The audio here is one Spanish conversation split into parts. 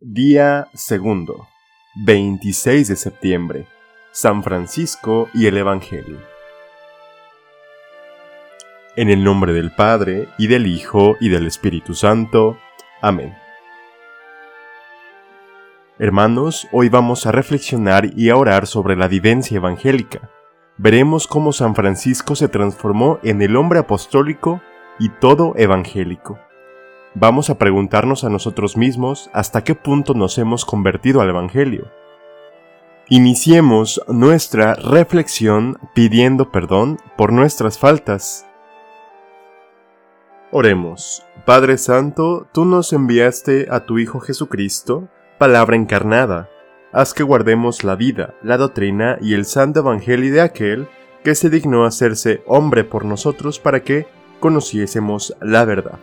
Día segundo, 26 de septiembre, San Francisco y el Evangelio. En el nombre del Padre, y del Hijo, y del Espíritu Santo. Amén. Hermanos, hoy vamos a reflexionar y a orar sobre la vivencia evangélica. Veremos cómo San Francisco se transformó en el hombre apostólico y todo evangélico vamos a preguntarnos a nosotros mismos hasta qué punto nos hemos convertido al Evangelio. Iniciemos nuestra reflexión pidiendo perdón por nuestras faltas. Oremos. Padre Santo, tú nos enviaste a tu Hijo Jesucristo, palabra encarnada. Haz que guardemos la vida, la doctrina y el santo Evangelio de aquel que se dignó hacerse hombre por nosotros para que conociésemos la verdad.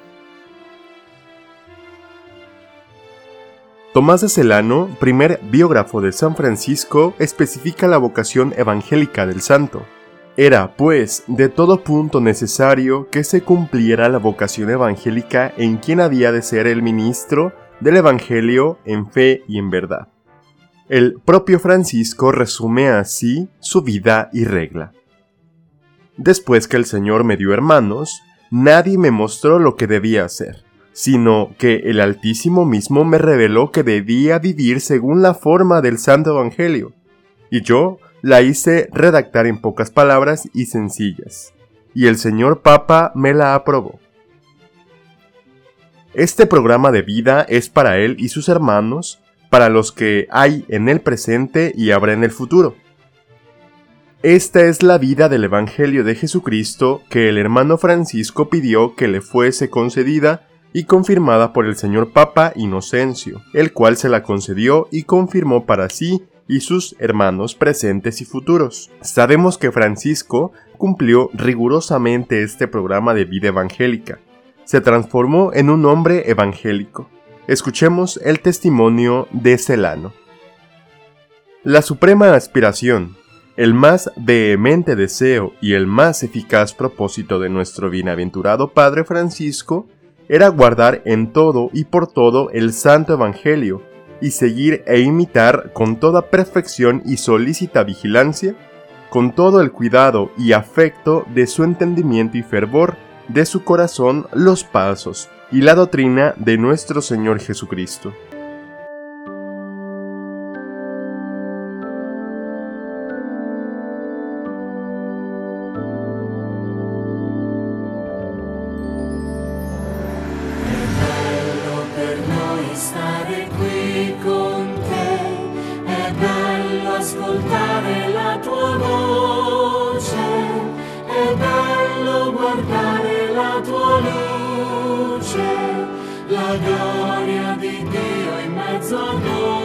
Tomás de Celano, primer biógrafo de San Francisco, especifica la vocación evangélica del santo. Era, pues, de todo punto necesario que se cumpliera la vocación evangélica en quien había de ser el ministro del Evangelio en fe y en verdad. El propio Francisco resume así su vida y regla. Después que el Señor me dio hermanos, nadie me mostró lo que debía hacer sino que el Altísimo mismo me reveló que debía vivir según la forma del Santo Evangelio, y yo la hice redactar en pocas palabras y sencillas, y el señor Papa me la aprobó. Este programa de vida es para él y sus hermanos, para los que hay en el presente y habrá en el futuro. Esta es la vida del Evangelio de Jesucristo que el hermano Francisco pidió que le fuese concedida y confirmada por el señor Papa Inocencio, el cual se la concedió y confirmó para sí y sus hermanos presentes y futuros. Sabemos que Francisco cumplió rigurosamente este programa de vida evangélica. Se transformó en un hombre evangélico. Escuchemos el testimonio de Celano. La suprema aspiración, el más vehemente deseo y el más eficaz propósito de nuestro bienaventurado Padre Francisco era guardar en todo y por todo el Santo Evangelio, y seguir e imitar con toda perfección y solícita vigilancia, con todo el cuidado y afecto de su entendimiento y fervor de su corazón los pasos y la doctrina de nuestro Señor Jesucristo. ascoltare la tua voce, è bello guardare la tua luce, la gloria di Dio in mezzo a noi.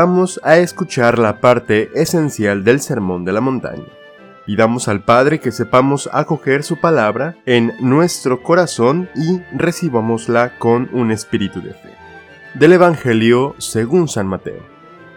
Vamos a escuchar la parte esencial del Sermón de la Montaña. Pidamos al Padre que sepamos acoger su palabra en nuestro corazón y recibámosla con un espíritu de fe. Del Evangelio según San Mateo.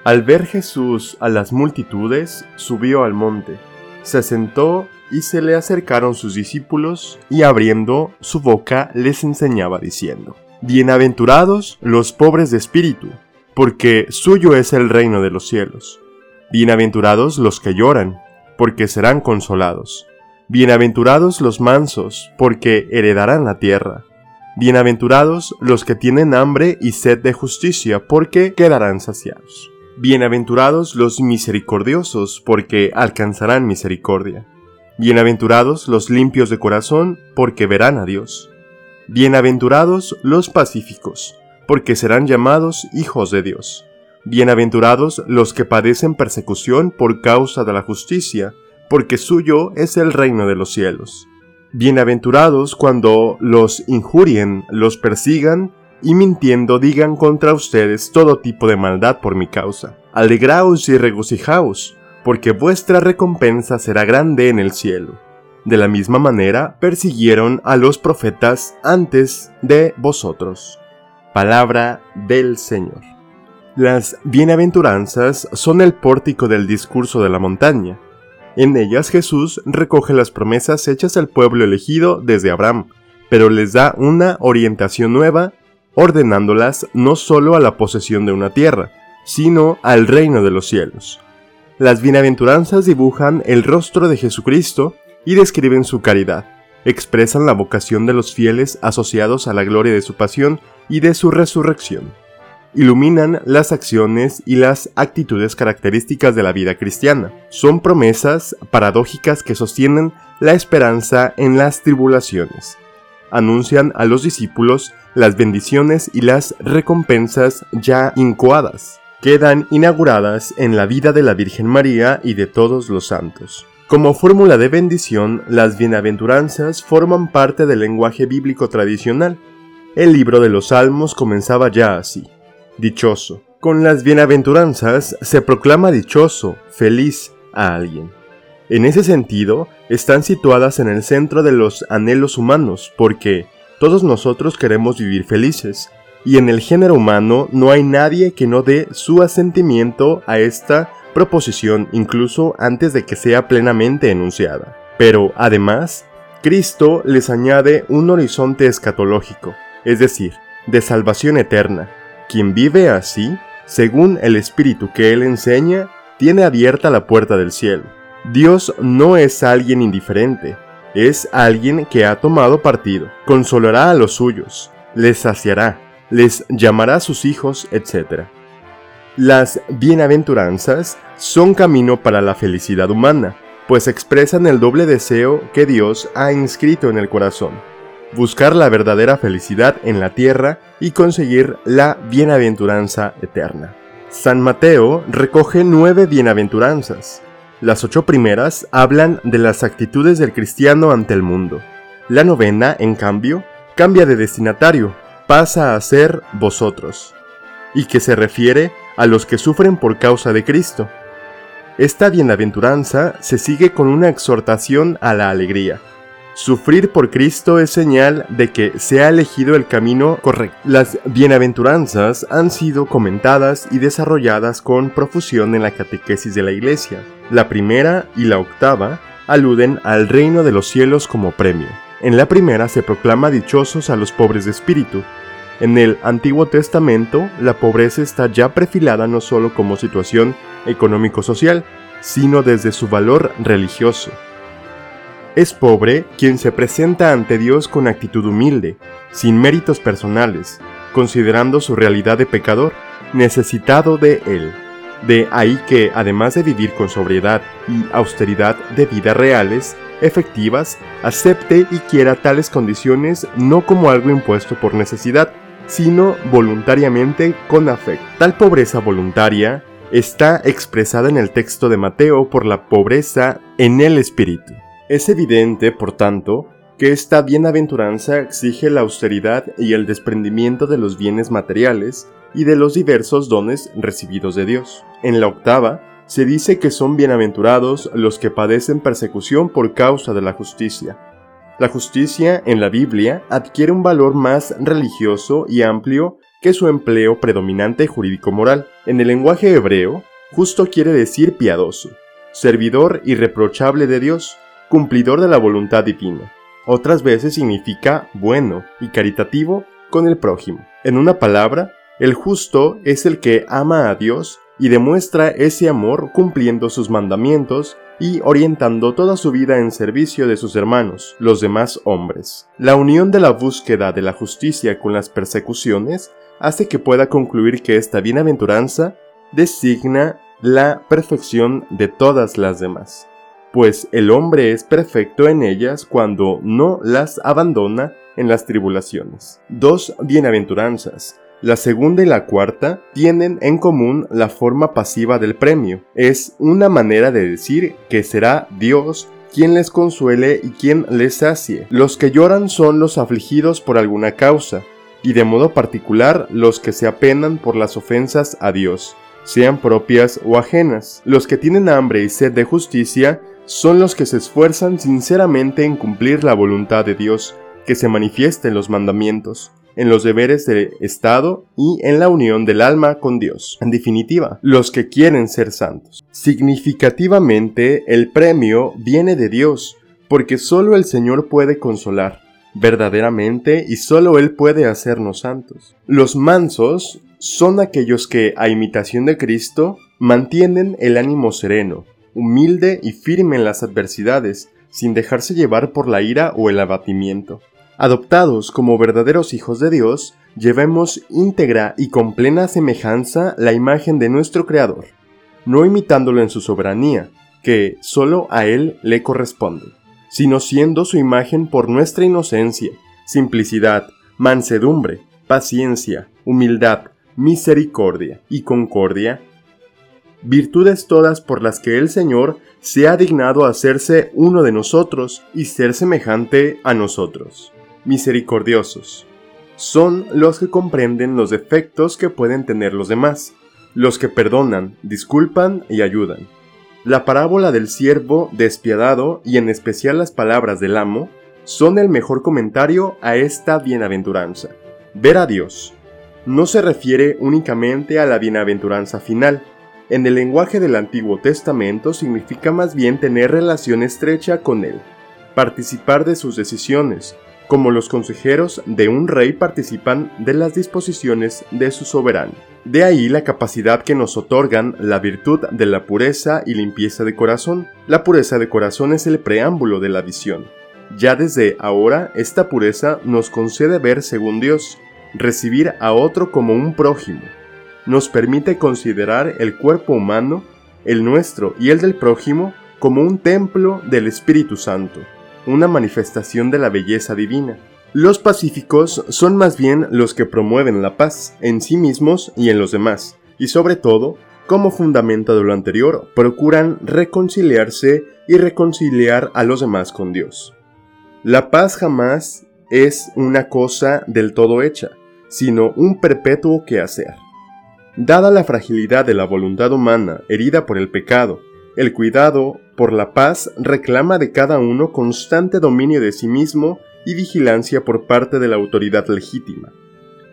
Al ver Jesús a las multitudes, subió al monte, se sentó y se le acercaron sus discípulos y abriendo su boca les enseñaba diciendo, Bienaventurados los pobres de espíritu, porque suyo es el reino de los cielos. Bienaventurados los que lloran, porque serán consolados. Bienaventurados los mansos, porque heredarán la tierra. Bienaventurados los que tienen hambre y sed de justicia, porque quedarán saciados. Bienaventurados los misericordiosos, porque alcanzarán misericordia. Bienaventurados los limpios de corazón, porque verán a Dios. Bienaventurados los pacíficos, porque serán llamados hijos de Dios. Bienaventurados los que padecen persecución por causa de la justicia, porque suyo es el reino de los cielos. Bienaventurados cuando los injurien, los persigan, y mintiendo digan contra ustedes todo tipo de maldad por mi causa. Alegraos y regocijaos, porque vuestra recompensa será grande en el cielo. De la misma manera persiguieron a los profetas antes de vosotros. Palabra del Señor. Las bienaventuranzas son el pórtico del discurso de la montaña. En ellas Jesús recoge las promesas hechas al pueblo elegido desde Abraham, pero les da una orientación nueva, ordenándolas no solo a la posesión de una tierra, sino al reino de los cielos. Las bienaventuranzas dibujan el rostro de Jesucristo y describen su caridad, expresan la vocación de los fieles asociados a la gloria de su pasión y de su resurrección iluminan las acciones y las actitudes características de la vida cristiana. Son promesas paradójicas que sostienen la esperanza en las tribulaciones. Anuncian a los discípulos las bendiciones y las recompensas ya incoadas. Quedan inauguradas en la vida de la Virgen María y de todos los santos. Como fórmula de bendición, las bienaventuranzas forman parte del lenguaje bíblico tradicional. El libro de los Salmos comenzaba ya así dichoso. Con las bienaventuranzas se proclama dichoso, feliz a alguien. En ese sentido, están situadas en el centro de los anhelos humanos, porque todos nosotros queremos vivir felices, y en el género humano no hay nadie que no dé su asentimiento a esta proposición incluso antes de que sea plenamente enunciada. Pero, además, Cristo les añade un horizonte escatológico, es decir, de salvación eterna, quien vive así, según el espíritu que él enseña, tiene abierta la puerta del cielo. Dios no es alguien indiferente, es alguien que ha tomado partido, consolará a los suyos, les saciará, les llamará a sus hijos, etc. Las bienaventuranzas son camino para la felicidad humana, pues expresan el doble deseo que Dios ha inscrito en el corazón buscar la verdadera felicidad en la tierra y conseguir la bienaventuranza eterna. San Mateo recoge nueve bienaventuranzas. Las ocho primeras hablan de las actitudes del cristiano ante el mundo. La novena, en cambio, cambia de destinatario, pasa a ser vosotros, y que se refiere a los que sufren por causa de Cristo. Esta bienaventuranza se sigue con una exhortación a la alegría Sufrir por Cristo es señal de que se ha elegido el camino correcto. Las bienaventuranzas han sido comentadas y desarrolladas con profusión en la catequesis de la Iglesia. La primera y la octava aluden al reino de los cielos como premio. En la primera se proclama dichosos a los pobres de espíritu. En el Antiguo Testamento, la pobreza está ya perfilada no solo como situación económico-social, sino desde su valor religioso. Es pobre quien se presenta ante Dios con actitud humilde, sin méritos personales, considerando su realidad de pecador, necesitado de Él. De ahí que, además de vivir con sobriedad y austeridad de vida reales, efectivas, acepte y quiera tales condiciones no como algo impuesto por necesidad, sino voluntariamente con afecto. Tal pobreza voluntaria está expresada en el texto de Mateo por la pobreza en el espíritu. Es evidente, por tanto, que esta bienaventuranza exige la austeridad y el desprendimiento de los bienes materiales y de los diversos dones recibidos de Dios. En la octava, se dice que son bienaventurados los que padecen persecución por causa de la justicia. La justicia en la Biblia adquiere un valor más religioso y amplio que su empleo predominante jurídico-moral. En el lenguaje hebreo, justo quiere decir piadoso, servidor irreprochable de Dios, cumplidor de la voluntad divina. Otras veces significa bueno y caritativo con el prójimo. En una palabra, el justo es el que ama a Dios y demuestra ese amor cumpliendo sus mandamientos y orientando toda su vida en servicio de sus hermanos, los demás hombres. La unión de la búsqueda de la justicia con las persecuciones hace que pueda concluir que esta bienaventuranza designa la perfección de todas las demás, pues el hombre es perfecto en ellas cuando no las abandona en las tribulaciones. Dos bienaventuranzas, la segunda y la cuarta tienen en común la forma pasiva del premio. Es una manera de decir que será Dios quien les consuele y quien les sacie. Los que lloran son los afligidos por alguna causa, y de modo particular los que se apenan por las ofensas a Dios, sean propias o ajenas. Los que tienen hambre y sed de justicia son los que se esfuerzan sinceramente en cumplir la voluntad de Dios, que se manifiesta en los mandamientos en los deberes del Estado y en la unión del alma con Dios. En definitiva, los que quieren ser santos. Significativamente, el premio viene de Dios, porque solo el Señor puede consolar verdaderamente y solo Él puede hacernos santos. Los mansos son aquellos que, a imitación de Cristo, mantienen el ánimo sereno, humilde y firme en las adversidades, sin dejarse llevar por la ira o el abatimiento. Adoptados como verdaderos hijos de Dios, llevemos íntegra y con plena semejanza la imagen de nuestro Creador, no imitándolo en su soberanía, que solo a Él le corresponde, sino siendo su imagen por nuestra inocencia, simplicidad, mansedumbre, paciencia, humildad, misericordia y concordia, virtudes todas por las que el Señor se ha dignado hacerse uno de nosotros y ser semejante a nosotros misericordiosos. Son los que comprenden los defectos que pueden tener los demás, los que perdonan, disculpan y ayudan. La parábola del siervo despiadado y en especial las palabras del amo son el mejor comentario a esta bienaventuranza. Ver a Dios no se refiere únicamente a la bienaventuranza final. En el lenguaje del Antiguo Testamento significa más bien tener relación estrecha con Él, participar de sus decisiones, como los consejeros de un rey participan de las disposiciones de su soberano. De ahí la capacidad que nos otorgan la virtud de la pureza y limpieza de corazón. La pureza de corazón es el preámbulo de la visión. Ya desde ahora esta pureza nos concede ver según Dios, recibir a otro como un prójimo. Nos permite considerar el cuerpo humano, el nuestro y el del prójimo, como un templo del Espíritu Santo una manifestación de la belleza divina. Los pacíficos son más bien los que promueven la paz en sí mismos y en los demás, y sobre todo, como fundamento de lo anterior, procuran reconciliarse y reconciliar a los demás con Dios. La paz jamás es una cosa del todo hecha, sino un perpetuo quehacer. Dada la fragilidad de la voluntad humana herida por el pecado, el cuidado por la paz reclama de cada uno constante dominio de sí mismo y vigilancia por parte de la autoridad legítima.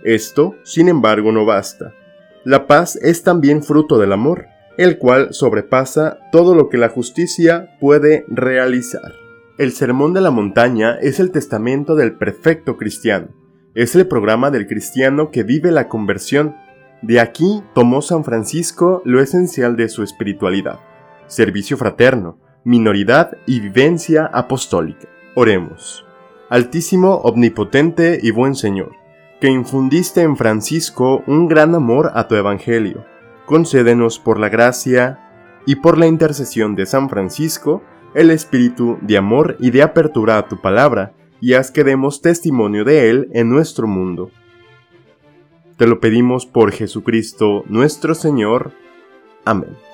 Esto, sin embargo, no basta. La paz es también fruto del amor, el cual sobrepasa todo lo que la justicia puede realizar. El Sermón de la Montaña es el testamento del perfecto cristiano. Es el programa del cristiano que vive la conversión. De aquí tomó San Francisco lo esencial de su espiritualidad servicio fraterno, minoridad y vivencia apostólica. Oremos. Altísimo, omnipotente y buen Señor, que infundiste en Francisco un gran amor a tu Evangelio, concédenos por la gracia y por la intercesión de San Francisco el espíritu de amor y de apertura a tu palabra, y haz que demos testimonio de él en nuestro mundo. Te lo pedimos por Jesucristo nuestro Señor. Amén.